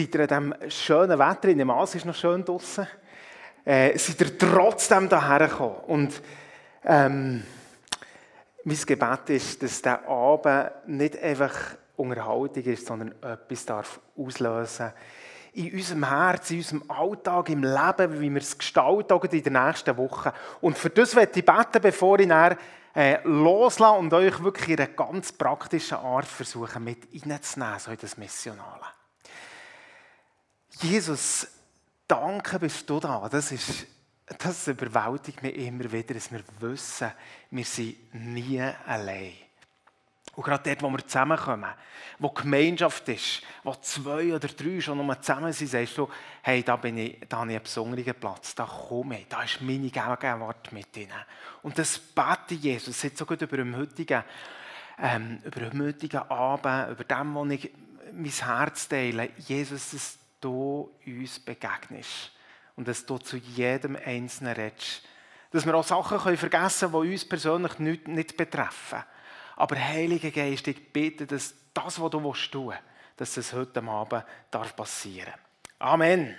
Seid ihr an diesem schönen Wetter, in dem Maas ist noch schön draußen, äh, seid ihr trotzdem hierher gekommen. Und ähm, mein Gebet ist, dass dieser Abend nicht einfach Unterhaltung ist, sondern etwas darf auslösen in unserem Herz, in unserem Alltag, im Leben, wie wir es gestalten in den nächsten Wochen. Und für das werde ich beten, bevor ich dann äh, loslasse und euch wirklich in einer ganz praktischen Art versuchen, mit reinzunehmen, so in das Missionale. Jesus, danke bist du da. Das, ist, das überwältigt mich immer wieder, dass wir wissen, wir sind nie allein. Und gerade dort, wo wir zusammenkommen, wo Gemeinschaft ist, wo zwei oder drei schon noch zusammen sind, sagst du, hey, da, bin ich, da habe ich einen besonderen Platz, da komme ich, da ist meine Gegenwart mit ihnen. Und das bete Jesus, jetzt so gut über den heutigen, ähm, über den heutigen Abend, über dem, wo ich mein Herz teile. Jesus, dass du uns begegnest und dass du zu jedem Einzelnen redest. Dass wir auch Sachen vergessen können, die uns persönlich nicht, nicht betreffen. Aber Heiliger Geist, ich bitte, dass das, was du tun willst, dass es heute Abend darf passieren Amen.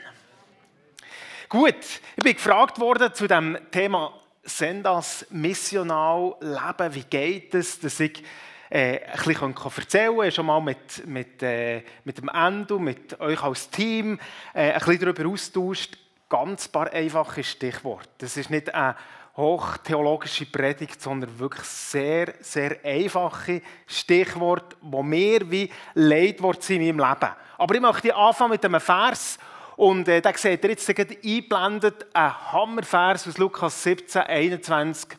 Gut, ich bin gefragt worden zu dem Thema Sendas missional leben. Wie geht es, dass ich äh, ein bisschen erzählen kann. Schon mal mit, mit, äh, mit dem Endo, mit euch als Team äh, ein bisschen darüber austauscht. Ganz paar einfache Stichworte. Das ist nicht eine hochtheologische Predigt, sondern wirklich sehr, sehr einfache Stichworte, die mir wie Leitwort sind in meinem Leben. Aber ich möchte anfangen mit einem Vers. Und äh, da seht ihr jetzt eingeblendet, ein Hammervers aus Lukas 17, 21.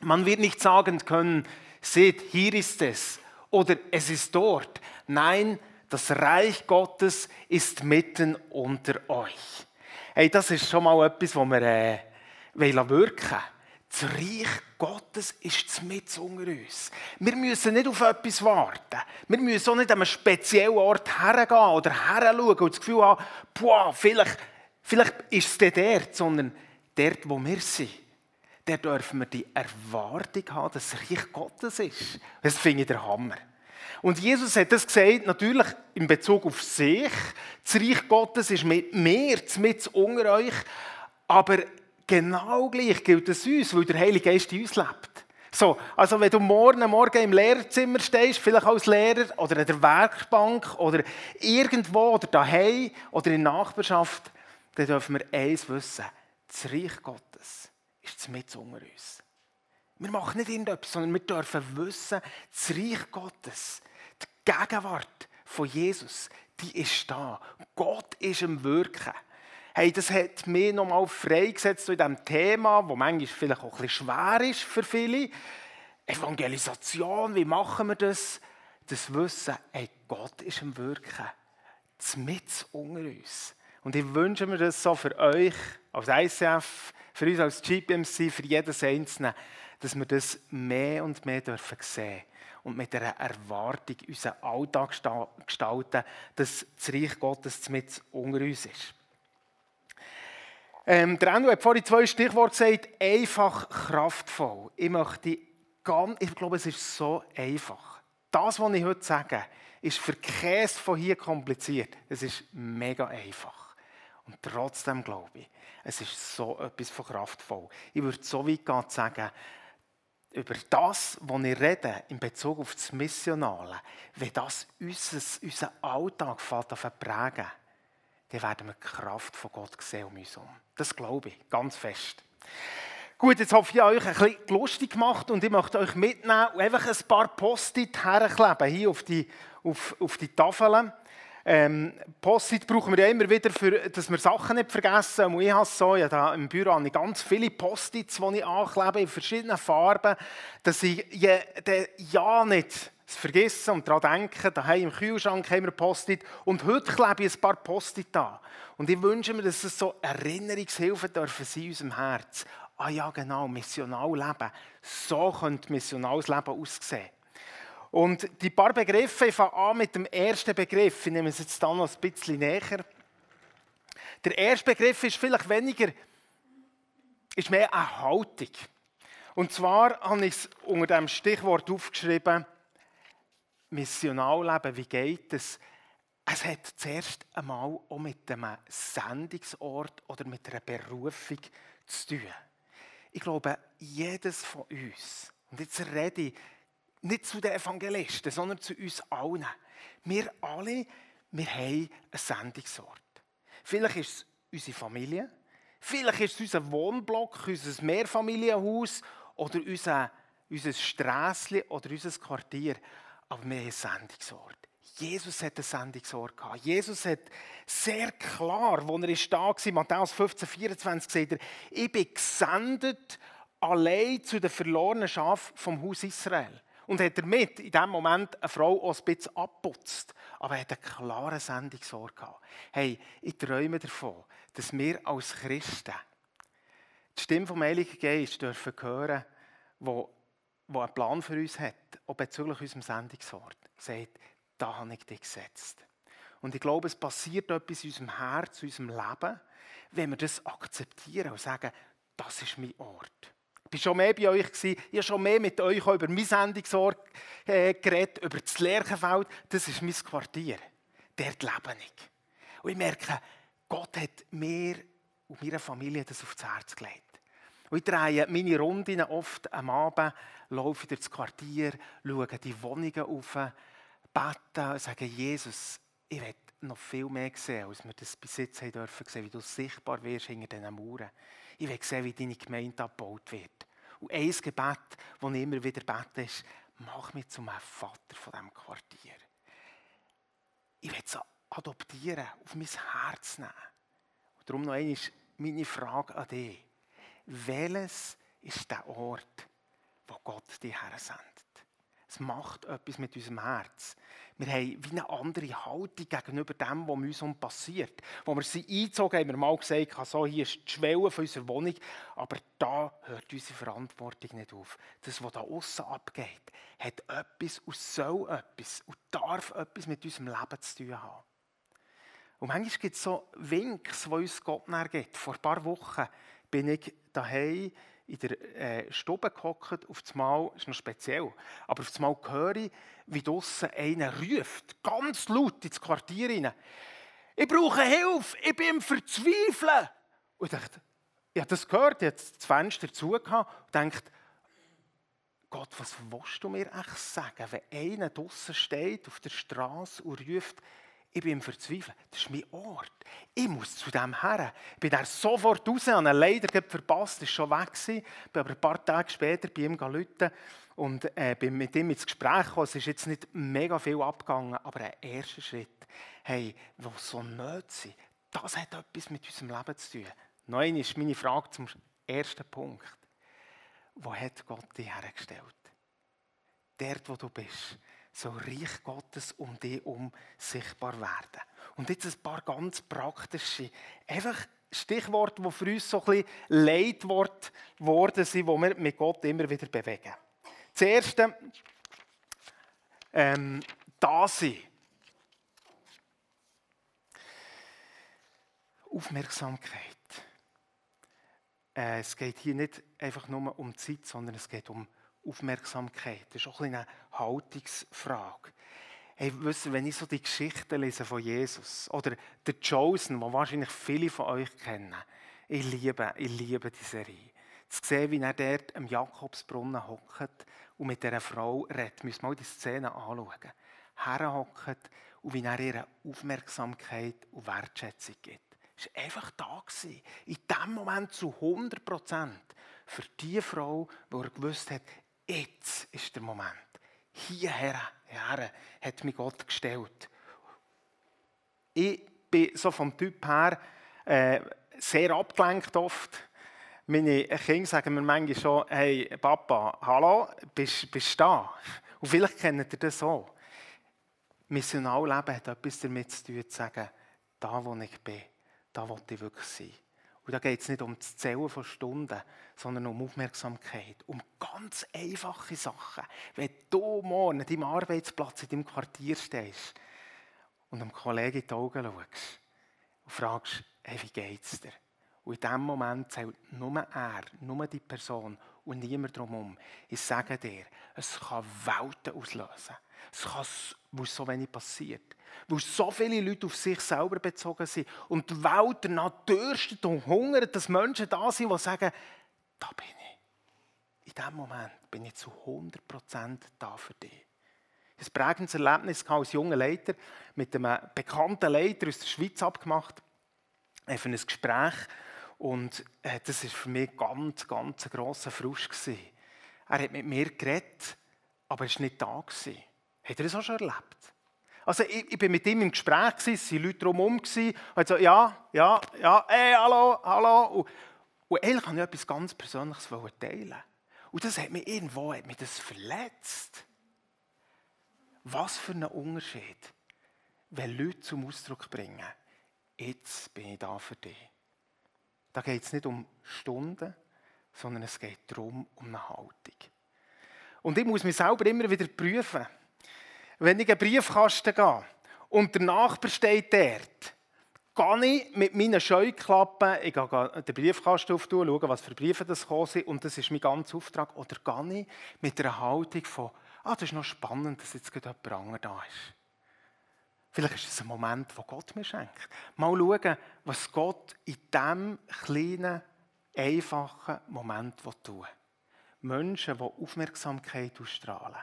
Man wird nicht sagen können, seht, hier ist es oder es ist dort. Nein, das Reich Gottes ist mitten unter euch. Hey, das ist schon mal etwas, was wir äh, wirken wollen. Das Reich Gottes ist mit unter uns. Wir müssen nicht auf etwas warten. Wir müssen auch nicht an einem speziellen Ort hergehen oder heranschauen und das Gefühl haben, boah, vielleicht, vielleicht ist es dort, sondern dort, wo wir sind dann dürfen wir die Erwartung haben, dass das Reich Gottes ist. Das finde ich der Hammer. Und Jesus hat das gesagt, natürlich in Bezug auf sich. Das Reich Gottes ist mit mir, mit unter euch. Aber genau gleich gilt es uns, weil der Heilige Geist in uns lebt. So, also wenn du morgen, morgen im Lehrerzimmer stehst, vielleicht als Lehrer oder in der Werkbank oder irgendwo oder daheim oder in der Nachbarschaft, dann dürfen wir eins wissen. Das Reich Gottes ist mit unter uns. Wir machen nicht irgendetwas, sondern wir dürfen wissen, das Reich Gottes, die Gegenwart von Jesus, die ist da. Gott ist im Wirken. Hey, das hat mich nochmal freigesetzt in diesem Thema, das manchmal vielleicht auch ein bisschen schwer ist für viele. Evangelisation, wie machen wir das? Das Wissen, hey, Gott ist im Wirken. Das mit unter uns. Und ich wünsche mir das so für euch als ICF, für uns als GPMC, für jedes Einzelne, dass wir das mehr und mehr dürfen sehen und mit einer Erwartung unseren Alltag gestalten, dass das Reich Gottes mit unter uns ist. Ähm, der Endo hat vorhin zwei Stichworte gesagt, einfach, kraftvoll. Ich möchte ganz, ich glaube, es ist so einfach. Das, was ich heute sage, ist für Käse von hier kompliziert. Es ist mega einfach. Und trotzdem glaube ich, es ist so etwas von kraftvoll. Ich würde so weit gehen zu sagen, über das, was ich rede, in Bezug auf das Missionale, wenn das unseren, unseren Alltag prägen dann werden wir die Kraft von Gott sehen um uns herum. Das glaube ich, ganz fest. Gut, jetzt habe ich euch ein bisschen lustig gemacht und ich möchte euch mitnehmen und einfach ein paar Post-it herkleben, hier auf die, auf, auf die Tafeln. Ähm, Post-it brauchen wir ja immer wieder, für, dass wir Sachen nicht vergessen. Und ich habe so, ja, da im Büro habe ich ganz viele Post-its, die ich anklebe in verschiedenen Farben, dass ich ja, ja nicht vergessen und daran denken, daheim im Kühlschrank haben wir Post-it und heute klebe ich ein paar Post-it an. Und ich wünsche mir, dass es so Erinnerungshilfen dürfen sein in unserem Herz. Ah ja, genau, missional leben. So könnte missionales Leben aussehen. Und die paar Begriffe, ich fange an mit dem ersten Begriff. Ich nehme es jetzt dann noch ein bisschen näher. Der erste Begriff ist vielleicht weniger, ist mehr eine Haltung. Und zwar habe ich es unter dem Stichwort aufgeschrieben, Missionalleben, wie geht es? es hat zuerst einmal auch mit einem Sendungsort oder mit einer Berufung zu tun. Ich glaube, jedes von uns, und jetzt rede ich nicht zu den Evangelisten, sondern zu uns allen. Wir alle, wir haben einen Sendungsort. Vielleicht ist es unsere Familie, vielleicht ist es unser Wohnblock, unser Mehrfamilienhaus oder unser, unser Strässchen oder unser Quartier. Aber wir haben einen Sendungsort. Jesus hat einen Sendungsort gehabt. Jesus hat sehr klar, wo er da war, Matthäus 15, 24, sagt er, ich bin gesendet allein zu den verlorenen Schafen vom Haus Israel. Und hat damit in diesem Moment eine Frau auch ein bisschen abputzt. Aber er hat einen klaren Sendungsort gehabt. Hey, ich träume davon, dass wir als Christen die Stimme vom Heiligen Geist dürfen hören, wo, wo einen Plan für uns hat, auch bezüglich unserem Sendungsort. Sagt, da habe ich dich gesetzt. Und ich glaube, es passiert etwas in unserem Herz, in unserem Leben, wenn wir das akzeptieren und sagen, das ist mein Ort. Ich war schon mehr bei euch, ich habe schon mehr mit euch über mein Sendungsort äh, geredet, über das Lerchenfeld. Das ist mein Quartier. Dort lebe ich. Und ich merke, Gott hat mir und meiner Familie das aufs Herz gelegt. Und ich drehe meine Runden oft am Abend, laufe durch das Quartier, schaue die Wohnungen auf, beten und sagen, Jesus, ich will noch viel mehr sehen, als wir das bis jetzt haben dürfen wie du sichtbar wirst hinter diesen Mauern. Ich will sehen, wie deine Gemeinde abgebaut wird. Und ein Gebet, das immer wieder bete, ist, mach mich zum Vater von diesem Quartier. Ich will es adoptieren, auf mein Herz nehmen. Und darum noch einmal meine Frage an dich. Welches ist der Ort, wo Gott dich her sendet? Es macht etwas mit unserem Herz. Wir haben wie eine andere Haltung gegenüber dem, was uns um passiert. Wo wir sie eingezogen haben, haben wir mal gesagt, so, hier ist die Schwelle von unserer Wohnung, aber da hört unsere Verantwortung nicht auf. Das, was da außen abgeht, hat etwas und soll etwas und darf etwas mit unserem Leben zu tun haben. Und manchmal gibt es so Winks, die uns Gott gibt. Vor ein paar Wochen bin ich daheim in der äh, Stube gehockt, auf das Mal, ist noch speziell, aber auf das Mal höre ich, wie draussen einer ruft, ganz laut ins Quartier rein. Ich brauche Hilfe, ich bin im Verzweifeln. Und ich dachte, ich habe das gehört, ich habe das Fenster zugehört und dachte, Gott, was willst du mir echt sagen, wenn einer draussen steht auf der Straße und ruft, ich bin im Verzweifeln. Das ist mein Ort. Ich muss zu dem her. Ich bin da sofort raus, habe ihn leider verpasst, ist schon weg gewesen. Bin aber ein paar Tage später bei ihm gelitten und äh, bin mit ihm ins Gespräch gekommen. Es ist jetzt nicht mega viel abgegangen, aber ein erster Schritt, hey, wo so nötig sind, das hat etwas mit unserem Leben zu tun. Noch ist meine Frage zum ersten Punkt. Wo hat Gott dich hergestellt? Dort, wo du bist soll Reich Gottes um dich herum sichtbar werden. Und jetzt ein paar ganz praktische, einfach Stichworte, die für uns so ein bisschen Leitwort geworden sind, die wir mit Gott immer wieder bewegen. Das erste, ähm, da sein. Aufmerksamkeit. Äh, es geht hier nicht einfach nur um Zeit, sondern es geht um Aufmerksamkeit. Das ist auch eine Haltungsfrage. Hey, wissen, wenn ich so die Geschichten lese von Jesus oder der Chosen, den wahrscheinlich viele von euch kennen, ich liebe, ich liebe die Serie. Zu sehen, wie er dort am Jakobsbrunnen hockt und mit dieser Frau redet, müssen wir mal die Szene anschauen. Herhockt und wie er ihre Aufmerksamkeit und Wertschätzung gibt. Er war einfach da. Gewesen. In diesem Moment zu 100 Prozent. Für die Frau, die er gewusst hat, jetzt ist der Moment. Hierher, her hat mich Gott gestellt. Ich bin so vom Typ her äh, sehr abgelenkt oft. Meine Kinder sagen mir manchmal schon, hey Papa, hallo, bist, du da? Und vielleicht kennt ihr das so. Missionalleben hat etwas damit zu tun, zu sagen, da wo ich bin, da wo ich wirklich sein. Und da geht es nicht um das Zählen von Stunden, sondern um Aufmerksamkeit, um ganz einfache Sachen. Wenn du morgen an deinem Arbeitsplatz in deinem Quartier stehst und einem Kollegen in die Augen schaust und fragst, hey, wie geht's dir? Und in diesem Moment zählt nur er, nur die Person und niemand drumherum. Ich sage dir, es kann Welten auslösen. Es kann weil so wenig passiert. Weil so viele Leute auf sich selber bezogen sind und die Welt danach dürstet und hungert, dass Menschen da sind, die sagen, da bin ich. In diesem Moment bin ich zu 100% da für dich. Ein prägendes Erlebnis als junger Leiter mit einem bekannten Leiter aus der Schweiz abgemacht. Für ein Gespräch. Und äh, das war für mich ganz, ganz ein grosser Frust. Gewesen. Er hat mit mir geredet, aber er war nicht da. Gewesen. Hat er das auch schon erlebt? Also ich, ich bin mit ihm im Gespräch, gewesen, es waren Leute drumherum, und so, ja, ja, ja, hey, hallo, hallo. Und, und eigentlich wollte ich etwas ganz Persönliches teilen. Und das hat mich irgendwo hat mich das verletzt. Was für ein Unterschied, wenn Leute zum Ausdruck bringen, jetzt bin ich da für dich. Da geht es nicht um Stunden, sondern es geht darum, um eine Haltung. Und ich muss mich selber immer wieder prüfen. Wenn ich in einen Briefkasten gehe und der Nachbar steht dort, gehe ich mit meinen Scheuklappen, ich gehe den Briefkasten auftun, schauen, was für Briefe das sind, und das ist mein ganzer Auftrag, oder gehe ich mit einer Haltung von, ah, das ist noch spannend, dass jetzt gerade jemand anderes da ist. Vielleicht ist es ein Moment, wo Gott mir schenkt. Mal schauen, was Gott in diesem kleinen, einfachen Moment tun will. Menschen, die Aufmerksamkeit ausstrahlen,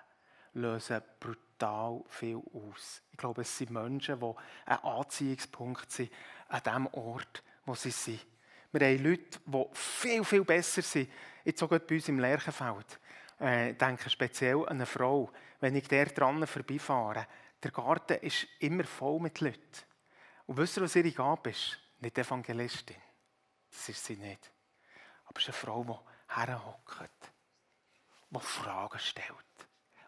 lösen brutal viel aus. Ich glaube, es sind Menschen, die ein Anziehungspunkt sind an dem Ort, wo sie sind. Wir haben Leute, die viel, viel besser sind. Jetzt sogar bei uns im Lerchenfeld. Äh, ich denke speziell an eine Frau. Wenn ich der dran vorbeifahre, der Garten ist immer voll mit Leuten. Und wisst ihr, was ihre Gabe ist? Nicht Evangelistin. Das ist sie nicht. Aber es ist eine Frau, die herhockt, die Fragen stellt,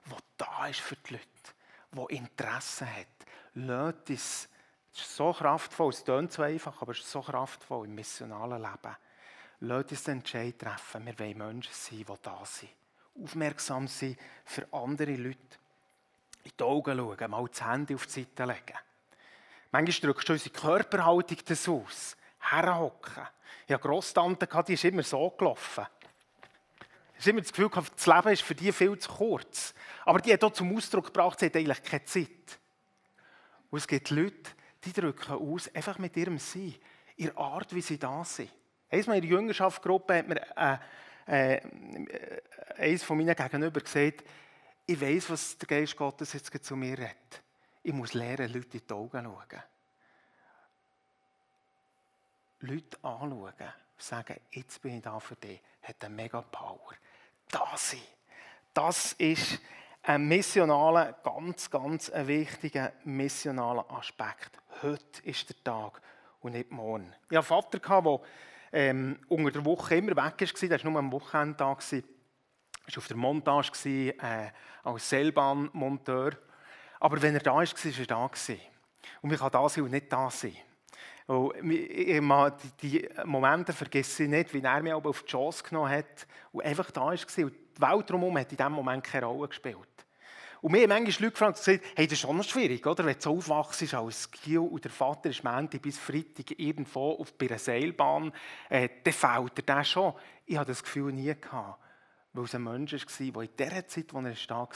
die da ist für die Leute, die Interesse hat. Leute, es ist so kraftvoll, es klingt so einfach, aber es ist so kraftvoll im missionalen Leben. Lasst uns den Entscheid treffen, wir wollen Menschen sein, die da sind. Aufmerksam sein für andere Leute in die Augen schauen, mal das Handy auf die Seite legen. Manchmal drückst du unsere Körperhaltung das aus. Herhocken. Ich hatte Grosstante, die ist immer so gelaufen. Ich habe immer das Gefühl, das Leben ist für die viel zu kurz. Aber die hat auch zum Ausdruck gebracht, sie hat eigentlich keine Zeit. Und es gibt Leute, die drücken aus, einfach mit ihrem Sein, ihrer Art, wie sie da sind. Einmal in der Jüngerschaftsgruppe hat mir äh, äh, eines von meinen Gegenüber gesagt, ich weiß, was der Geist Gottes jetzt zu mir redet. Ich muss lernen, Leute in die Augen schauen. Leute anschauen sagen, jetzt bin ich da für dich, hat eine mega Power. Das. Das ist ein missionaler, ganz, ganz ein wichtiger missionaler Aspekt. Heute ist der Tag und nicht morgen. Ich hatte einen Vater, der ähm, unter der Woche immer weg war, der war nur am Wochenende da war auf der Montage äh, als Seilbahnmonteur. Aber wenn er da ist, war er da. Und ich kann da sein und nicht da sein. Und die Momente vergesse ich nicht, wie er mich auf die Chance genommen hat und einfach da war. Und die Welt drumherum hat in diesem Moment keine Rolle gespielt. Und mir haben manchmal Leute gefragt, gesagt, hey, das ist schon noch schwierig, oder? wenn du so aufwachst als Kiel und der Vater ist Montag bis Freitag irgendwo auf, bei einer Seilbahn, äh, dann fehlt er das schon. Ich hatte das Gefühl nie gehabt weil es ein Mensch war, der in der Zeit, wo er da war,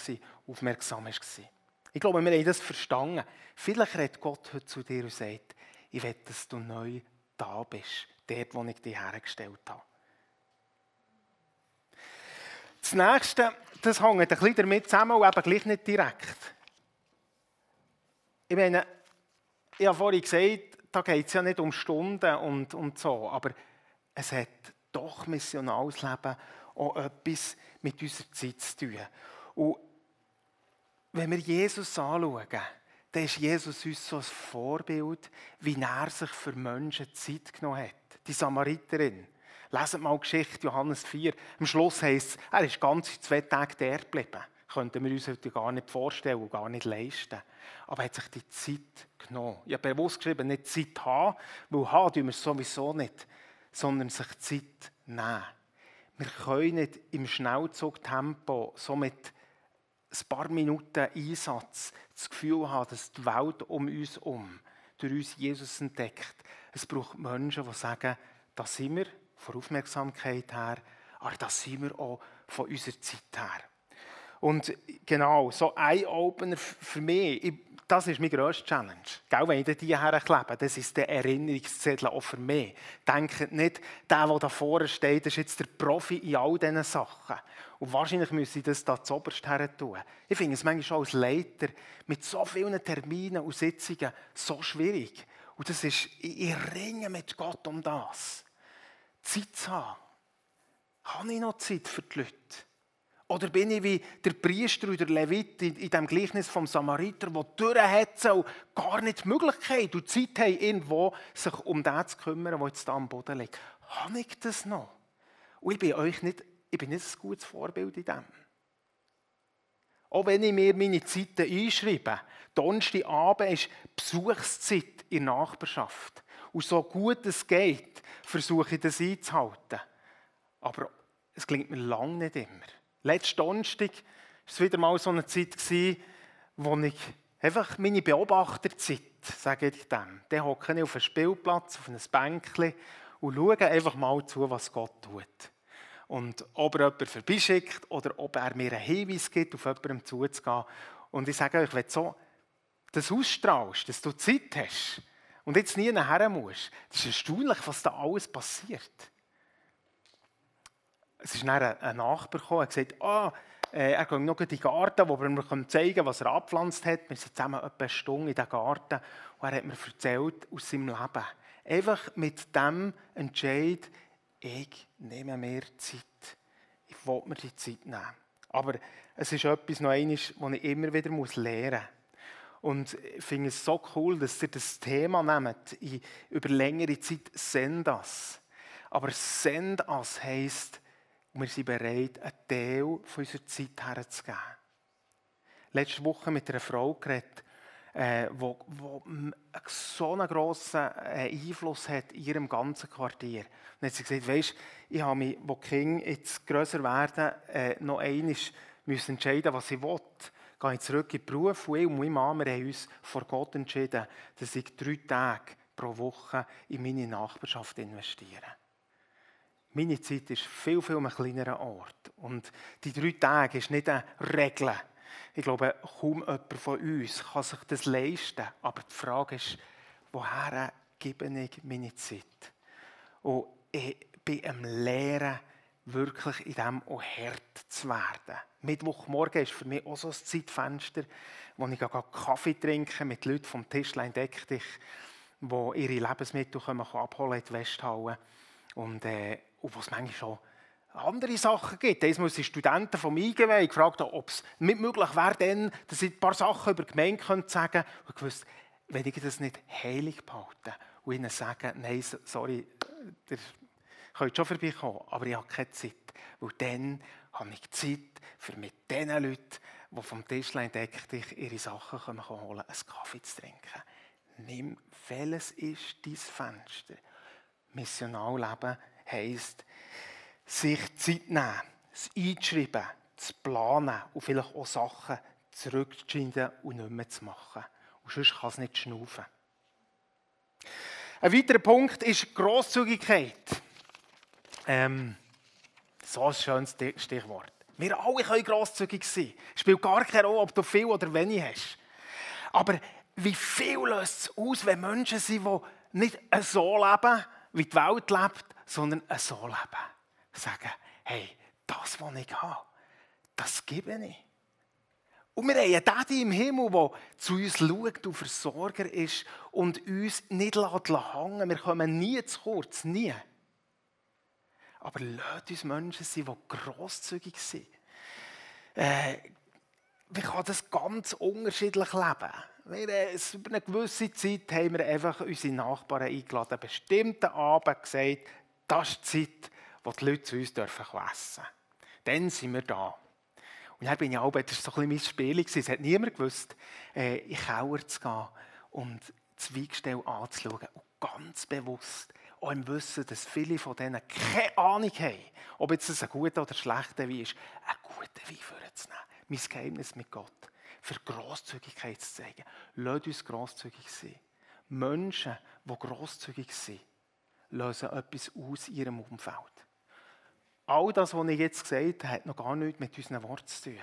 aufmerksam war. Ich glaube, wir haben das verstanden. Vielleicht redet Gott heute zu dir und sagt, ich will, dass du neu da bist, dort, wo ich dich hergestellt habe. Das Nächste, das hängt ein bisschen damit zusammen und eben gleich nicht direkt. Ich meine, ich habe vorhin gesagt, da geht es ja nicht um Stunden und, und so, aber es hat doch missionales Leben auch etwas mit unserer Zeit zu tun. Und wenn wir Jesus anschauen, dann ist Jesus uns so ein Vorbild, wie er sich für Menschen Zeit genommen hat. Die Samariterin. Leset mal Geschichte, Johannes 4. Am Schluss heisst es, er ist ganz zwei Tage dort geblieben. Könnten wir uns heute gar nicht vorstellen und gar nicht leisten. Aber er hat sich die Zeit genommen. Ich habe bewusst geschrieben, nicht Zeit haben, weil haben tun wir sowieso nicht, sondern sich Zeit nehmen. Wir können nicht im Schnellzugtempo so mit ein paar Minuten Einsatz das Gefühl haben, dass die Welt um uns herum durch uns Jesus entdeckt. Es braucht Menschen, die sagen, da sind wir von Aufmerksamkeit her, aber da sind wir auch von unserer Zeit her. Und genau, so ein Opener für mich, ich, das ist meine grösste Challenge. Gell, wenn ich die herklebe, das ist der Erinnerungszettel auch für mich. Denkt nicht, der, der da vorne steht, ist jetzt der Profi in all diesen Sachen. Und wahrscheinlich müsse ich das da zuoberst her tun. Ich finde es manchmal schon als Leiter mit so vielen Terminen und Sitzungen so schwierig. Und das ist, ich ringe mit Gott um das. Zeit zu haben. Habe ich noch Zeit für die Leute? Oder bin ich wie der Priester oder der Levit in, in dem Gleichnis vom Samariter, der durchhetzen und gar nicht die Möglichkeit und Zeit haben, irgendwo sich um den zu kümmern, der jetzt da am Boden liegt. Habe ich das noch? Und ich bin euch nicht, ich bin nicht ein gutes Vorbild in dem. Auch wenn ich mir meine Zeiten einschreibe, Donnerstagabend ist Besuchszeit in der Nachbarschaft. Und so gut es geht, versuche ich das einzuhalten. Aber es klingt mir lange nicht immer. Letzten Donnerstag war es wieder mal so eine Zeit, wo ich einfach meine Beobachterzeit, sage ich dem, dann hocke ich auf einem Spielplatz, auf einem Bänkchen und schaue einfach mal zu, was Gott tut. Und ob er jemanden vorbeischickt oder ob er mir einen Hinweis gibt, auf jemanden zuzugehen. Und ich sage euch, wenn du so das ausstrahlst, dass du Zeit hast und jetzt nie nachher musst, das ist erstaunlich, was da alles passiert es ist dann ein Nachbar gekommen und gesagt, ah, äh, er geht noch in den Garten, wo wir ihm zeigen können, was er abgepflanzt hat. Wir sind zusammen etwa eine Stunde in den Garten und er hat mir erzählt aus seinem Leben. Einfach mit dem Entscheid, ich nehme mir Zeit. Ich will mir die Zeit nehmen. Aber es ist etwas noch eines, das ich immer wieder lernen muss. Und ich finde es so cool, dass ihr das Thema nehmt, über längere Zeit Sendas. Aber Sendas heisst, und wir sind bereit, einen Teil von unserer Zeit herzugeben. Letzte Woche mit einer Frau geredet, äh, so einen grossen äh, Einfluss hat in ihrem ganzen Quartier. Und dann hat sie gesagt, weisst, ich habe mich, wo die Kinder jetzt grösser werden, äh, noch einmal müssen entscheiden, was ich will. Gehe ich zurück in den Beruf und ich und meine Mama haben uns vor Gott entschieden, dass ich drei Tage pro Woche in meine Nachbarschaft investiere. Meine Zeit ist viel, viel ein kleinerer Ort. Und die drei Tage ist nicht eine Regel. Ich glaube, kaum jemand von uns kann sich das leisten. Aber die Frage ist, woher gebe ich meine Zeit? Und ich bin am Lehren, wirklich in dem auch hart zu werden. Mittwochmorgen ist für mich auch so ein Zeitfenster, wo ich Kaffee trinke mit Leuten vom Tischlein Deck dich, die ihre Lebensmittel abholen in die Westhalle. Und äh, und was manchmal schon andere Sachen gibt. Einmal sind Studenten vom IGW gefragt, ob es nicht möglich wäre, dann, dass sie ein paar Sachen über die Gemeinde sagen können. Und gewusst, wenn ich das nicht heilig behalte und ihnen sagen, nein, sorry, ihr könnt schon vorbeikommen, aber ich habe keine Zeit. Weil dann habe ich Zeit, für mit den Leuten, die vom Tischlein deck dich ihre Sachen kommen holen, einen Kaffee zu trinken. Nimm, welches ist dein Fenster? Missional leben heisst, sich Zeit nehmen, es einzuschreiben, zu planen und vielleicht auch Sachen zurückzuschneiden und nicht mehr zu machen. Und sonst kann es nicht schnaufen. Ein weiterer Punkt ist Grosszügigkeit. Ähm, so ein schönes Stichwort. Wir alle können grosszügig sein. Es spielt gar keine Rolle, ob du viel oder wenig hast. Aber wie viel löst es aus, wenn Menschen sind, die nicht so leben, wie die Welt lebt, sondern so leben. Sagen, hey, das, was ich habe, das gebe ich. Und wir haben einen Daddy im Himmel, der zu uns schaut und Versorger ist und uns nicht hängen. Wir kommen nie zu kurz, nie. Aber lasst uns Menschen sein, die grosszügig sind. Äh, man kann das ganz unterschiedlich leben. Wir, äh, über eine gewisse Zeit haben wir einfach unsere Nachbarn eingeladen, einen bestimmten Abend gesagt, das ist die Zeit, wo die Leute zu uns essen dürfen Dann sind wir da. Und dann bin ich auch, das war so ein bisschen mein Spiel. Es hat niemand gewusst, äh, in den Keller zu gehen und das Weingestell anzuschauen. Und ganz bewusst, auch im Wissen, dass viele von denen keine Ahnung haben, ob jetzt ein guter oder schlechter Wein ist, einen guten Wein vorzunehmen. Mein Geheimnis mit Gott. Für Grosszügigkeit zu zeigen. Lasst uns grosszügig sein. Menschen, die grosszügig sind, lösen etwas aus ihrem Umfeld. All das, was ich jetzt gesagt habe, hat noch gar nichts mit unseren Worten zu tun.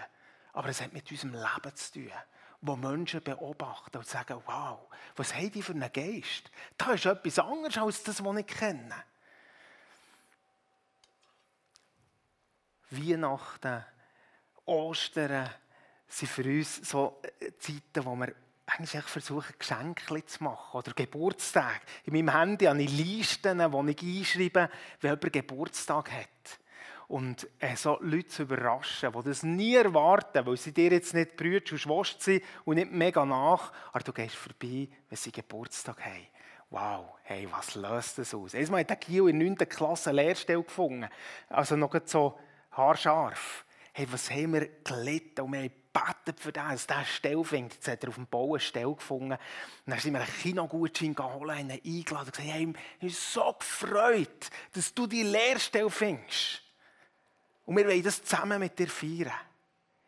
Aber es hat mit unserem Leben zu tun, wo Menschen beobachten und sagen, wow, was haben die für einen Geist? Da ist etwas anderes als das, was ich kenne. Weihnachten, Ostern sind für uns so äh, Zeiten, wo wir eigentlich versuchen, Geschenke zu machen. Oder Geburtstag. In meinem Handy habe ich Listen, wo ich einschreibe, wenn jemand Geburtstag hat. Und äh, so Leute zu überraschen, die das nie erwarten, weil sie dir jetzt nicht Brüder und Schwester sind und nicht mega nach, aber du gehst vorbei, wenn sie Geburtstag haben. Wow, hey, was löst das aus? Einmal hat der Kiel in der 9. Klasse eine Lehrstelle gefunden. Also noch so haarscharf. Hey, was haben wir gelitten und wir haben gebetet für das, dass der Stelle findet. Jetzt hat er auf dem Bau eine Stelle gefunden. Und dann sind wir einen Kinogutschein geholt, ihn eingeladen und gesagt, hey, ich bin so gefreut, dass du die Lehrstelle findest. Und wir wollen das zusammen mit dir feiern.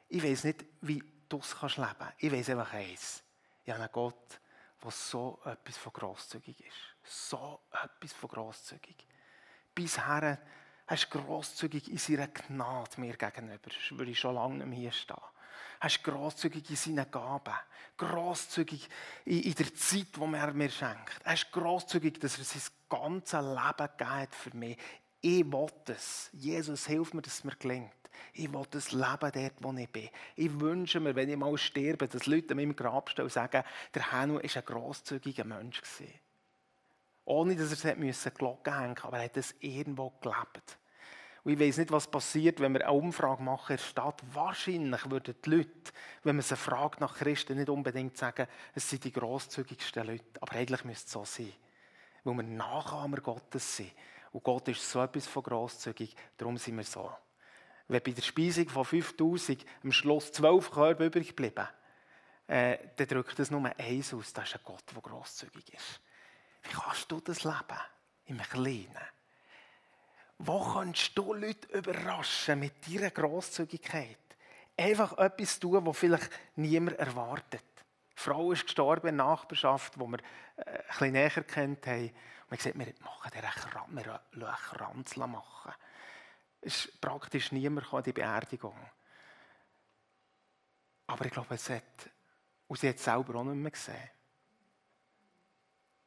Ich weiß nicht, wie du es leben kannst. Ich weiß einfach eins. Ich habe einen Gott, der so etwas von grosszügig ist. So etwas von grosszügig. Bisher er ist grosszügig in seiner Gnade mir gegenüber. Würde ich schon lange nicht hier stehen. Er ist grosszügig in seinen Gaben. Grosszügig in, der Zeit, die er mir schenkt. Er ist grosszügig, dass er sein ganzes Leben gibt für mich. Ich will es. Jesus, hilf mir, dass es mir gelingt. Ich will das Leben dort, wo ich bin. Ich wünsche mir, wenn ich mal sterbe, dass Leute an meinem Grab stehen und sagen, der Henu war ein grosszügiger Mensch. Ohne, dass er es Glocke hängen aber er hat es irgendwo gelebt. Und ich weiß nicht, was passiert, wenn wir eine Umfrage machen in der Stadt. Wahrscheinlich würden die Leute, wenn man sie fragt nach Christen, nicht unbedingt sagen, es sind die grosszügigsten Leute. Aber eigentlich müsste es so sein. Weil wir Nachahmer Gottes sind. Und Gott ist so etwas von grosszügig, darum sind wir so. Wenn bei der Speisung von 5000 am Schluss zwölf Körbe übrig geblieben, äh, dann drückt das nur eins aus, das ist ein Gott, der grosszügig ist. Wie kannst du das leben? Im Kleinen. Wo kannst du Leute überraschen mit deiner Grosszügigkeit? Einfach etwas tun, was vielleicht niemand erwartet. Die Frau ist gestorben in der Nachbarschaft, wo wir äh, ein bisschen näher kennt haben. Und wir gesagt, wir machen den Kranz, wir einen Kranz machen. Es ist praktisch niemand an die Beerdigung. Aber ich glaube, es hat, und sie hat es selber auch nicht mehr gesehen.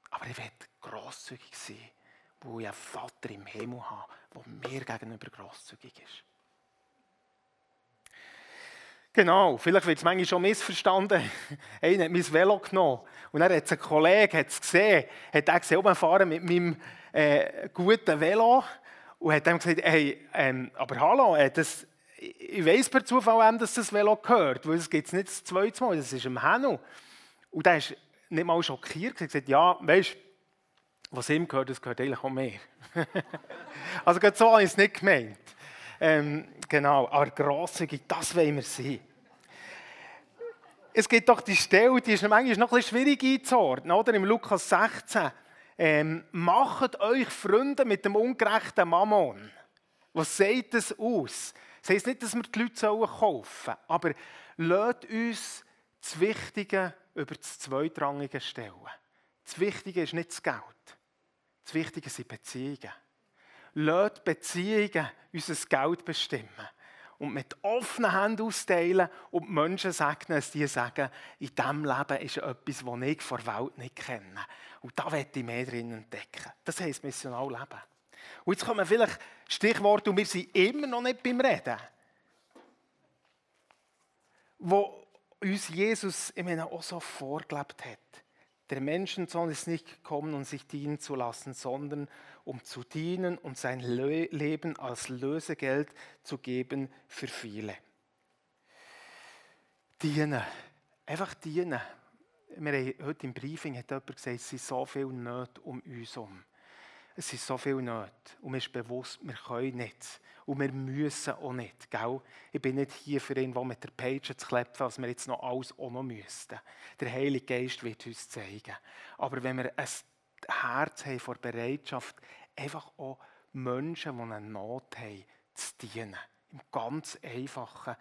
Aber ich will grosszügig sein wo ich einen Vater im Himmel habe, der mir gegenüber grosszügig ist. Genau, vielleicht wird es manchmal schon missverstanden. Einer hat mein Velo genommen und dann hat ein Kollege hat's gesehen, hat er gesehen, oben fahren mit meinem äh, guten Velo und hat dann gesagt, hey, ähm, aber hallo, äh, das, ich weiß per Zufall, dass das Velo gehört, weil es gibt es nicht das zweite Mal, das ist im Hennu. Und der ist nicht mal schockiert, er hat gesagt, ja, weißt du, was ihm gehört, das gehört eigentlich auch mir. also gerade so habe ich es nicht gemeint. Ähm, genau, aber grosszügig, das wollen wir sein. Es gibt doch die Stelle, die ist manchmal noch ein bisschen schwierig einzuordnen, oder? Im Lukas 16. Ähm, macht euch Freunde mit dem ungerechten Mammon. Was sagt das aus? Das heisst nicht, dass wir die Leute kaufen sollen, aber lasst uns das Wichtige über das Zweitrangige stellen. Das Wichtige ist nicht das Geld. Das Wichtige sind Beziehungen. Lasst Beziehungen unser Geld bestimmen. Und mit offenen Händen austeilen und die Menschen segnen, dass die sagen, in diesem Leben ist etwas, das ich vor der Welt nicht kenne. Und da werde ich mehr drin entdecken. Das heisst missional leben. Und jetzt kommen vielleicht Stichworte, und wir sind immer noch nicht beim Reden, wo uns Jesus ich meine, auch so vorgelebt hat. Der Menschensohn ist nicht gekommen, um sich dienen zu lassen, sondern um zu dienen und sein Leben als Lösegeld zu geben für viele. Dienen. Einfach dienen. Wir haben heute im Briefing hat jemand gesagt, es sind so viele Nöte um uns herum. Es sind so viele Nöte. Und mir ist bewusst, wir können nicht. Und wir müssen auch nicht. Gell? Ich bin nicht hier für ihn, mit der Page zu klepfen, was wir jetzt noch alles auch noch müssten. Der Heilige Geist wird uns zeigen. Aber wenn wir ein Herz haben vor Bereitschaft, einfach auch Menschen, die eine Not haben, zu dienen. Im ganz Einfachen.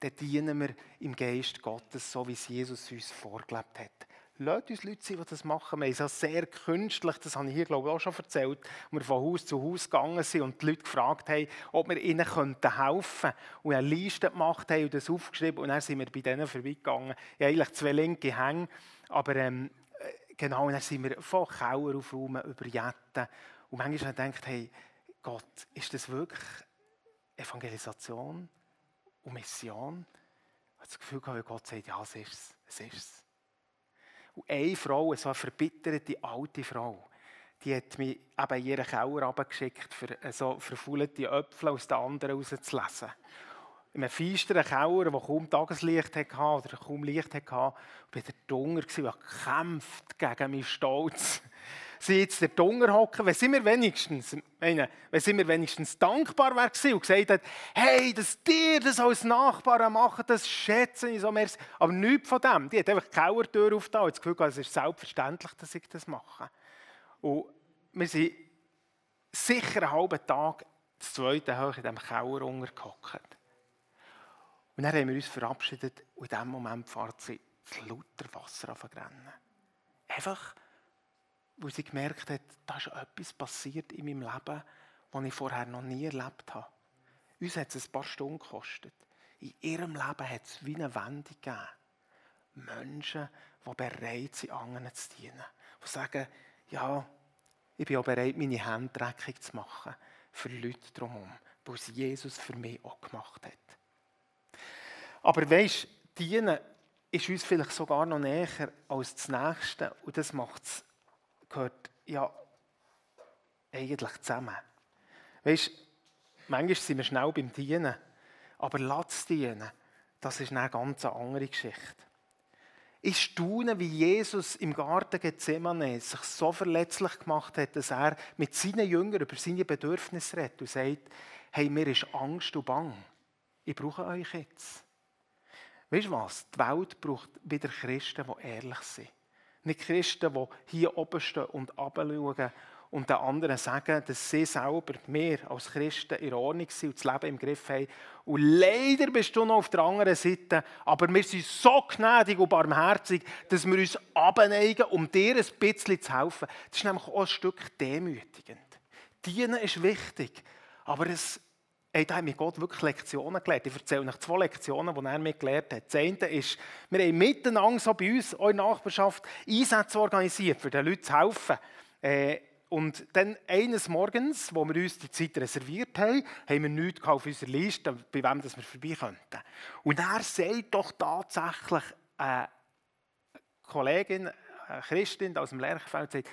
Dann dienen wir im Geist Gottes, so wie es Jesus uns vorgelebt hat. Lasst uns Leute sein, die das machen. Wir haben sehr künstlich, das habe ich hier glaube ich auch schon erzählt, wo wir von Haus zu Haus gegangen sind und die Leute gefragt haben, ob wir ihnen helfen könnten. Und eine Liste gemacht haben und das aufgeschrieben und dann sind wir bei denen vorbeigegangen. Ich habe eigentlich zwei linke Hänge, aber ähm, äh, genau, dann sind wir von Keller aufräumen, über Jetten. Und manchmal habe ich gedacht, hey, Gott, ist das wirklich Evangelisation und Mission? Ich habe das Gefühl gehabt, Gott sagt, ja, es ist es, es ist es. Und eine Frau, so eine verbitterte alte Frau, die hat mich eben in ihren Keller runtergeschickt, für so verfaulte Äpfel aus den anderen rauszulesen. In einem feisteren Keller, der kaum Tageslicht hatte oder kaum Licht hatte, war der Dunger, der kämpft gegen meinen Stolz sie jetzt der Dunger hocken, wenn sie mir wenigstens, meine, wenn sie mir wenigstens dankbar wäre und gesagt hat, hey, dass dir das als Nachbarn machen, das schätze ich so mehr. Aber nichts von dem. Die hat einfach die Kellertür aufgetan und das Gefühl es ist selbstverständlich, dass ich das mache. Und wir sind sicher einen halben Tag das zweite hoch in diesem Keller untergehockt. Und dann haben wir uns verabschiedet und in diesem Moment fährt sie das lauter Wasser auf rennen. Einfach wo sie gemerkt hat, da ist etwas passiert in meinem Leben, das ich vorher noch nie erlebt habe. Uns hat es ein paar Stunden gekostet. In ihrem Leben hat es wie eine Wende gegeben. Menschen, die bereit sind, anderen zu dienen. Die sagen, ja, ich bin auch bereit, meine Hände dreckig zu machen für Leute drumherum, weil es Jesus für mich auch gemacht hat. Aber du, dienen ist uns vielleicht sogar noch näher als das Nächste und das macht es gehört ja eigentlich zusammen. Weißt, manchmal sind wir schnell beim Dienen, aber Latz dienen, das ist eine ganz andere Geschichte. Ich staune, wie Jesus im Garten Gethsemane sich so verletzlich gemacht hat, dass er mit seinen Jüngern über seine Bedürfnisse redet und sagt, hey, mir ist Angst und Bang. Ich brauche euch jetzt. Weißt du was? Die Welt braucht wieder Christen, die ehrlich sind. Nicht Christen, die hier oben stehen und runterschauen und den anderen sagen, dass sie selber, mehr als Christen, in Ordnung sind und das Leben im Griff haben. Und leider bist du noch auf der anderen Seite, aber wir sind so gnädig und barmherzig, dass wir uns abneigen, um dir ein bisschen zu helfen. Das ist nämlich auch ein Stück demütigend. Dienen ist wichtig, aber es Hey, da hat mir Gott wirklich Lektionen gelehrt. Ich erzähle euch zwei Lektionen, die er mir gelehrt hat. Das eine ist, wir haben miteinander so bei uns, der Nachbarschaft, Einsätze organisiert, für den Leuten zu helfen. Äh, und dann eines Morgens, wo wir uns die Zeit reserviert haben, haben wir nichts auf unserer Liste, bei wem wir vorbei könnten. Und er sagt doch tatsächlich eine Kollegin, eine Christin aus dem Lerchfeld sagt,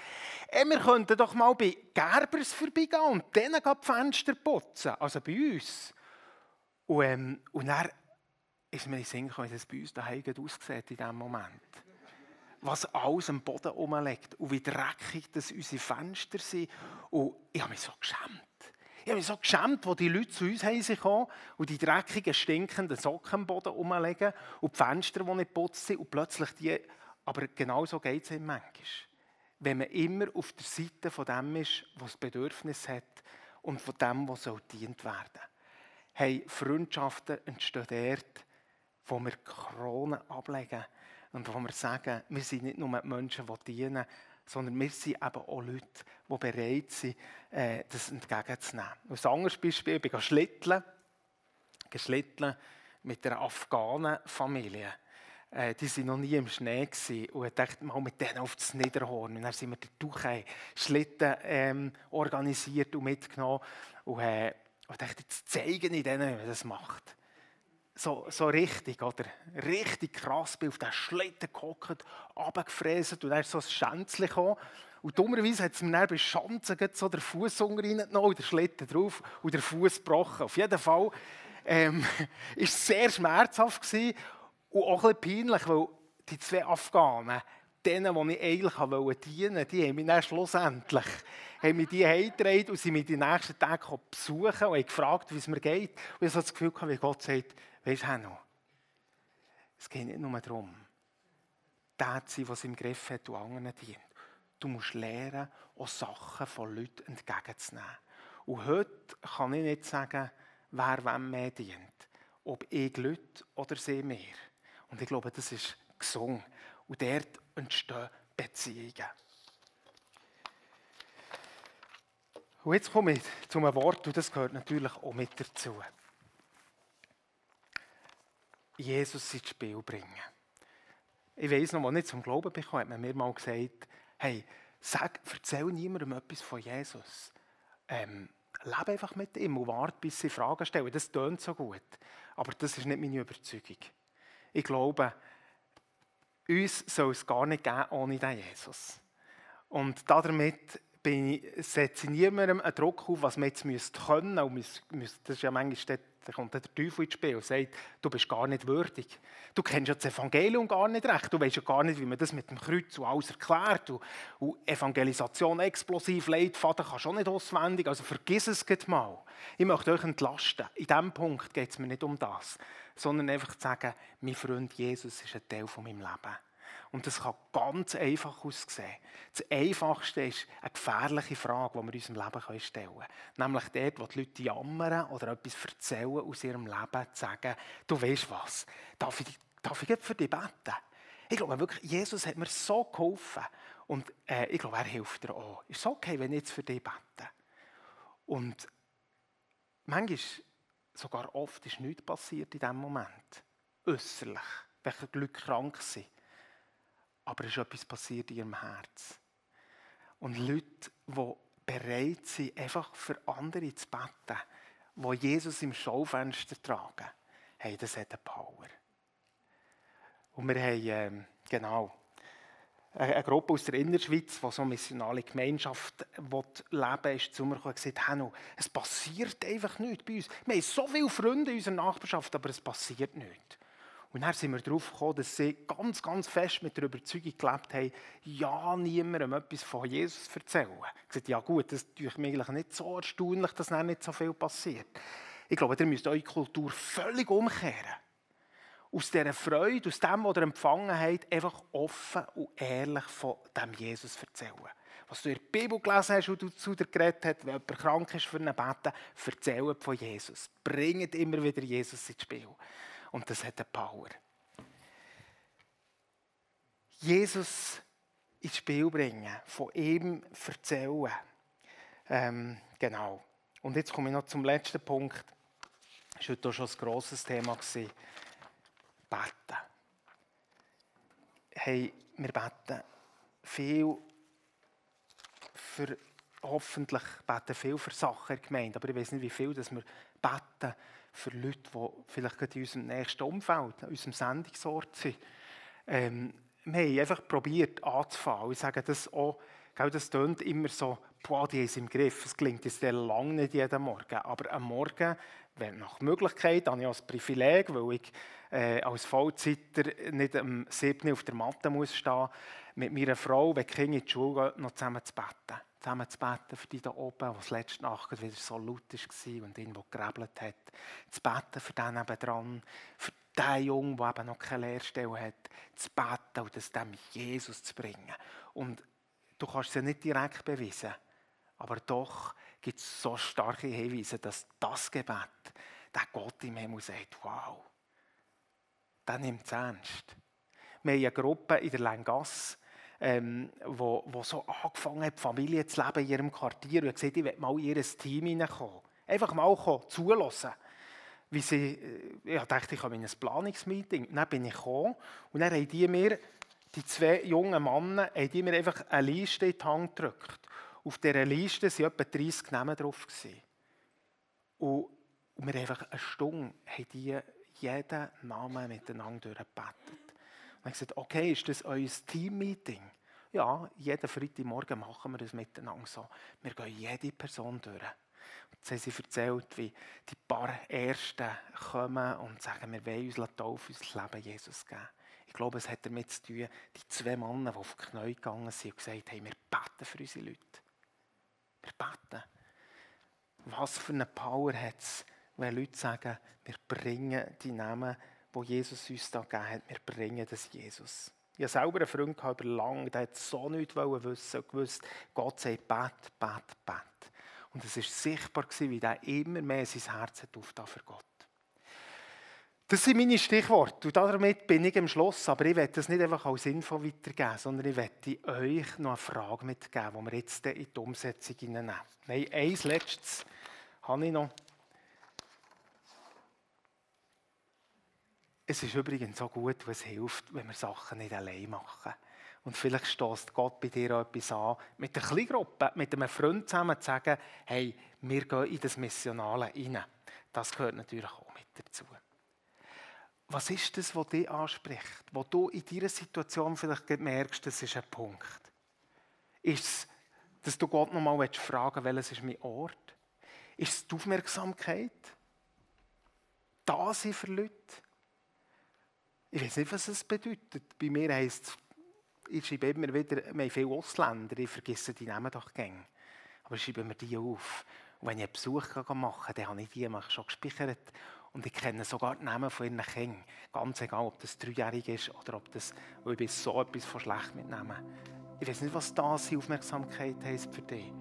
hey, wir könnten doch mal bei Gerbers vorbeigehen und denen die Fenster putzen, also bei uns. Und, ähm, und dann ist mir in den Sinn gekommen, wie es bei uns daheim aussieht in diesem Moment. Was alles am Boden rumliegt und wie dreckig das unsere Fenster sind. Und ich habe mich so geschämt. Ich habe mich so geschämt, wo die Leute zu uns kamen und die dreckigen, stinkenden Socken am Boden rumlegen und die Fenster, die nicht putzt sind und plötzlich die aber genau so geht es ihm manchmal. Wenn man immer auf der Seite von dem ist, was Bedürfnis hat und von dem, was soll dient werden. Hey, Freundschaften entstehen dort, wo wir Kronen ablegen und wo wir sagen, wir sind nicht nur Menschen, die dienen, sondern wir sind eben auch Leute, die bereit sind, äh, das entgegenzunehmen. Ein anderes Beispiel, ich bin schlitteln, geschlitteln mit einer Afghanen-Familie die waren noch nie im Schnee gewesen. und ich dachte mal mit denen auf das Niederhorn. Und dann sind wir den Tuchei Schlitten ähm, organisiert und mitgenommen und, äh, und dachte, jetzt zeigen ich denen, wie man das macht. So, so richtig, oder? Richtig krass, bin auf den Schlitten gehockt, runtergefräst und dann ist so ein Schänzchen gekommen. Und dummerweise hat es mir dann bei Schanzen so den Fuß reingenommen und der Schlitten drauf und der Fuß gebrochen. Auf jeden Fall ähm, es sehr schmerzhaft gewesen. Und auch ein bisschen peinlich, weil die zwei Afghanen, denen, die ich eigentlich wollte dienen die haben mich dann schlussendlich haben mich die heimgetragen und sind mich die nächsten Tage besuchen und haben gefragt, wie es mir geht. Und ich habe das Gefühl wie Gott sagt, weisst du, Hanno, es geht nicht nur darum, der zu sein, was im Griff hat und anderen dient. Du musst lernen, auch Sachen von Leuten entgegenzunehmen. Und heute kann ich nicht sagen, wer wem mehr dient. Ob ich Leute oder sie mehr. Und ich glaube, das ist gesungen. Und dort entstehen Beziehungen. Und jetzt komme ich zu einem Wort, und das gehört natürlich auch mit dazu. Jesus ins Spiel bringen. Ich weiß noch, als ich zum Glauben bekam, hat man mir mal gesagt, hey, sag, erzähl niemandem etwas von Jesus. Ähm, lebe einfach mit ihm und warte, bis sie Fragen stellen. Das tönt so gut. Aber das ist nicht meine Überzeugung. Ich glaube, uns soll es gar nicht geben ohne den Jesus. Und damit bin ich, setze ich niemandem einen Druck auf, was man jetzt können müsste. Das ist ja manchmal da kommt der Teufel ins Spiel und sagt, du bist gar nicht würdig. Du kennst ja das Evangelium gar nicht recht. Du weißt ja gar nicht, wie man das mit dem Kreuz und alles erklärt. Und, und Evangelisation explosiv, Leitfaden kannst du auch nicht auswendig. Also vergiss es mal. Ich möchte euch entlasten. In diesem Punkt geht es mir nicht um das, sondern einfach zu sagen, mein Freund Jesus ist ein Teil von meinem Leben. Und das kann ganz einfach aussehen. Das Einfachste ist eine gefährliche Frage, die wir in unserem Leben stellen können. Nämlich dort, wo die Leute jammern oder etwas erzählen aus ihrem Leben, zu sagen, du weißt was, darf ich, darf ich für dich beten? Ich glaube wirklich, Jesus hat mir so geholfen. Und äh, ich glaube, er hilft dir auch. Ist es okay, wenn ich jetzt für dich bete? Und manchmal, sogar oft, ist nichts passiert in diesem Moment. Äußerlich. Welche Glück krank sind aber es ist etwas passiert in ihrem Herz. Und Leute, die bereit sind, einfach für andere zu beten, die Jesus im Schaufenster tragen, hey, das hat eine Power. Und wir haben, ähm, genau, eine Gruppe aus der Innerschweiz, die so eine missionale Gemeinschaft leben will, ist zu mir gekommen und gesagt, es passiert einfach nichts bei uns. Wir haben so viele Freunde in unserer Nachbarschaft, aber es passiert nichts. Und dann sind wir darauf gekommen, dass sie ganz, ganz fest mit der Überzeugung gelebt haben, ja, niemandem etwas von Jesus erzählen. Ich gesagt, ja gut, das ist mir eigentlich nicht so erstaunlich, dass dann nicht so viel passiert. Ich glaube, ihr müsst eure Kultur völlig umkehren. Aus dieser Freude, aus dem, was ihr empfangen habt, einfach offen und ehrlich von dem Jesus erzählen. Was du in der Bibel gelesen hast und du zu dir geredet hast, wenn jemand krank ist für einen Beten, erzählt von Jesus. Bringt immer wieder Jesus ins Spiel. Und das hat eine Power. Jesus ins Spiel bringen, von ihm erzählen. Ähm, genau. Und jetzt komme ich noch zum letzten Punkt. Das war heute schon ein grosses Thema. Beten. Hey, wir beten viel für, hoffentlich beten viel für Sachen gemeint, aber ich weiß nicht, wie viel dass wir beten für Leute, die vielleicht gerade in unserem nächsten Umfeld, in unserem Sendungsort sind. Ähm, wir haben einfach probiert anzufangen. Ich sage das auch, das tönt immer so, boah, die ist im Griff. Es klingt jetzt lange nicht jeden Morgen. Aber am Morgen, wenn nach Möglichkeit, habe ich als Privileg, weil ich äh, als Vollzeiter nicht am 7. auf der Matte muss stehen, mit meiner Frau, wenn die Kinder in die Schule gehen, noch zusammen zu beten zusammen zu beten für die da oben, die letzte Nacht wieder so laut war und irgendwo gerebelt hat. Zu beten für den nebenan, für den Jungen, der eben noch keine Lehrstelle hat. Zu beten und das dem Jesus zu bringen. Und du kannst es ja nicht direkt beweisen, aber doch gibt es so starke Hinweise, dass das Gebet, der Gott im Himmel sagt, wow, der nimmt es ernst. Wir haben eine Gruppe in der Langasse, ähm, wo, wo so angefangen hat, Familie zu leben in ihrem Quartier. Und gesagt, ich will mal in ihr Team hineinkommen. Einfach mal kommen, zulassen. Wie sie, äh, ich dachte, ich komme in ein Planungsmeeting. Dann bin ich gekommen und dann haben die mir, die zwei jungen Männer, haben die mir einfach eine Liste in die Hand gedrückt. Auf dieser Liste waren etwa 30 Namen drauf. Und, wir einfach eine Stunde haben die jeden Namen miteinander gebetet. Und ich gesagt, okay, ist das euer Team-Meeting? Ja, jeden Freitagmorgen machen wir das miteinander so. Wir gehen jede Person durch. Jetzt haben sie erzählt, wie die paar Ersten kommen und sagen, wir wollen uns taufen, uns das Leben Jesus geben. Ich glaube, es hat damit zu tun, die zwei Männer, die auf die Knie gegangen sind und gesagt haben, wir beten für unsere Leute. Wir beten. Was für eine Power hat es, wenn Leute sagen, wir bringen die Namen wo Jesus uns da gegeben hat. Wir bringen das Jesus. Ich habe selber einen Freund gehabt, über lange, der hat so nichts wissen und gewusst, Gott sagt, bet, bet, bet. Und es war sichtbar, wie der immer mehr sein Herz hat für Gott. Das sind meine Stichworte. Und damit bin ich am Schluss. Aber ich werde das nicht einfach als Info weitergeben, sondern ich werde euch noch eine Frage mitgeben, die wir jetzt in die Umsetzung hineinnehmen. Nein, eins letztes habe ich noch. Es ist übrigens so gut, was hilft, wenn wir Sachen nicht allein machen. Und vielleicht stößt Gott bei dir auch etwas an, mit einer Kleingruppe, mit einem Freund zusammen zu sagen, hey, wir gehen in das Missionale rein. Das gehört natürlich auch mit dazu. Was ist das, was dich anspricht? Wo du in dieser Situation vielleicht merkst, das ist ein Punkt. Ist es, dass du Gott nochmal fragen willst, welches ist mein Ort? Ist es die Aufmerksamkeit? Da sind für Leute? Ich weiß nicht, was es bedeutet. Bei mir heisst es, ich schreibe immer wieder, wir haben viele Ausländer, ich vergesse die Namen doch gerne. Aber ich schreibe mir die auf. Und wenn ich einen Besuch machen kann, dann habe ich die schon gespeichert. Und ich kenne sogar die Namen von ihren Kindern. Ganz egal, ob das dreijährig ist oder ob das, weil ich bin so etwas von schlecht mit Namen. Ich weiß nicht, was das Aufmerksamkeit heisst für dich.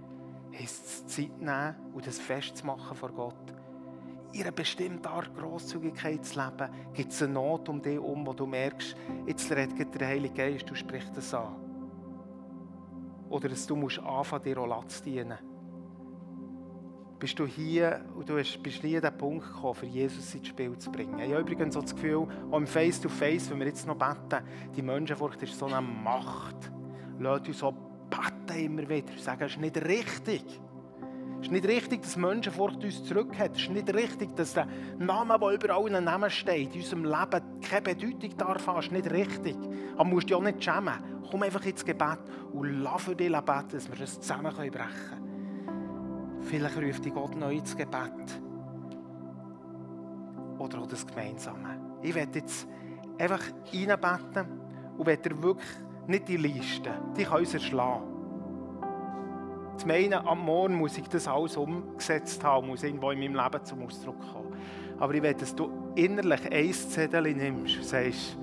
Heisst es Zeit nehmen und das festzumachen vor Gott? In einer bestimmten Art Grosszügigkeit zu leben, gibt es eine Not um dich um, wo du merkst, jetzt redet der Heilige Geist, du sprichst das an. Oder dass du musst anfangen, dir auch zu dienen bist du hier und du bist nie an den Punkt gekommen, für Jesus ins Spiel zu bringen. Ich habe übrigens so das Gefühl, auch im Face-to-Face, wenn wir jetzt noch beten, die Menschenfurcht ist so eine Macht. Lass uns so beten immer wieder. Sagen, es ist nicht richtig. Es ist nicht richtig, dass Menschenfurcht uns zurückhat. Es ist nicht richtig, dass der Name, der über allen Namen steht, in unserem Leben keine Bedeutung darf haben. Es ist nicht richtig. Aber musst dich auch nicht schämen. Komm einfach ins Gebet und lass für dich beten, dass wir das zusammen brechen können. Vielleicht ruft dich Gott neu ins Gebet. Oder auch das Gemeinsame. Ich werde jetzt einfach reinbeten und werde wirklich nicht die Liste, die kann uns erschlagen. Zu meinen, am Morgen muss ich das alles umgesetzt haben, muss irgendwo in meinem Leben zum Ausdruck kommen. Aber ich will, dass du innerlich ein Zettel nimmst und sagst,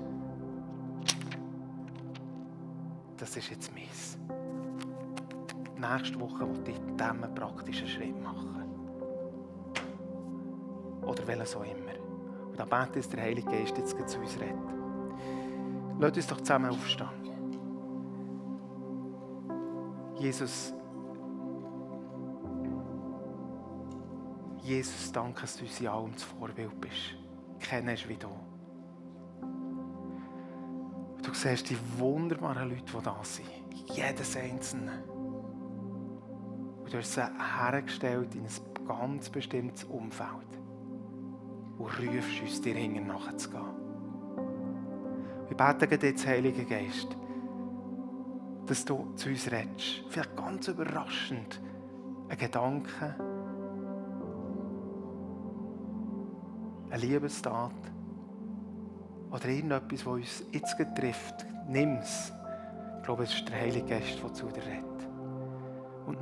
das ist jetzt meins nächste Woche will ich in diesem praktischen Schritt machen. Oder welches auch immer. Und dann bete dass der Heilige Geist jetzt zu uns redet. Lasst uns doch zusammen aufstehen. Jesus, Jesus, danke, dass du uns in allem das Vorbild bist. Kennst wie du. Du siehst die wunderbaren Leute, die da sind. Jedes Einzelne. Du hast sie hergestellt in ein ganz bestimmtes Umfeld. Und rufst uns, dir hinten nachzugehen. Wir beten jetzt, Heiliger Geist, dass du zu uns redest. Vielleicht ganz überraschend. Ein Gedanke, eine Liebestat oder irgendetwas, was uns jetzt trifft. Nimm es. Ich glaube, es ist der Heilige Geist, der zu dir redet.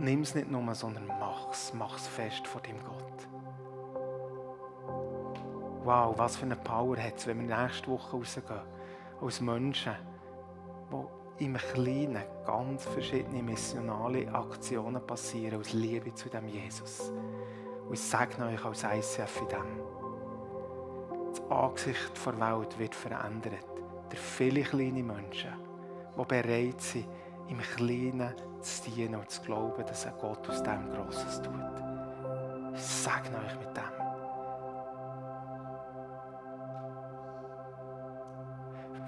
Nimm es nicht nur, sondern mach es. Mach es fest vor dem Gott. Wow, was für eine Power hat es, wenn wir nächste Woche rausgehen. Als Menschen, die im Kleinen ganz verschiedene missionale Aktionen passieren, aus Liebe zu dem Jesus. Und ich sage euch als ICF in dem. Das Angesicht der Welt wird verändert. Durch viele kleine Menschen, die bereit sind, im Kleinen zu dienen und zu glauben, dass ein Gott aus dem Grosses tut. Ich segne euch mit dem.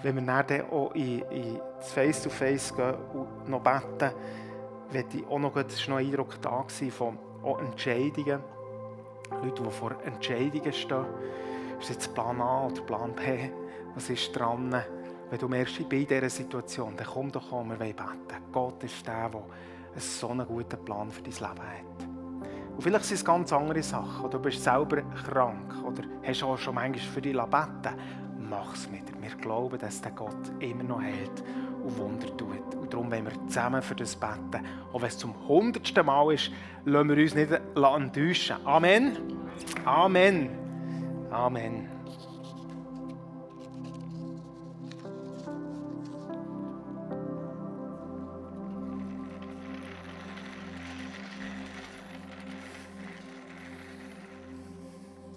Wenn wir dann auch in, in das Face-to-Face gehen und noch beten, werde ich auch noch, das noch ein Eindruck da von Entscheidungen. Leute, die vor Entscheidungen stehen. Ist jetzt Plan A oder Plan B? Was ist dran? Wenn du merkst, ich bin in dieser Situation, dann komm doch an, wir beten. Gott ist der, der so einen guten Plan für dein Leben hat. Und vielleicht sind es ganz andere Sachen. Oder du bist selber krank oder hast auch schon manchmal für dich beten Mach es mit. Wir glauben, dass der Gott immer noch hält und Wunder tut. Und darum wollen wir zusammen für das beten. Auch wenn es zum hundertsten Mal ist, lassen wir uns nicht enttäuschen. Amen. Amen. Amen.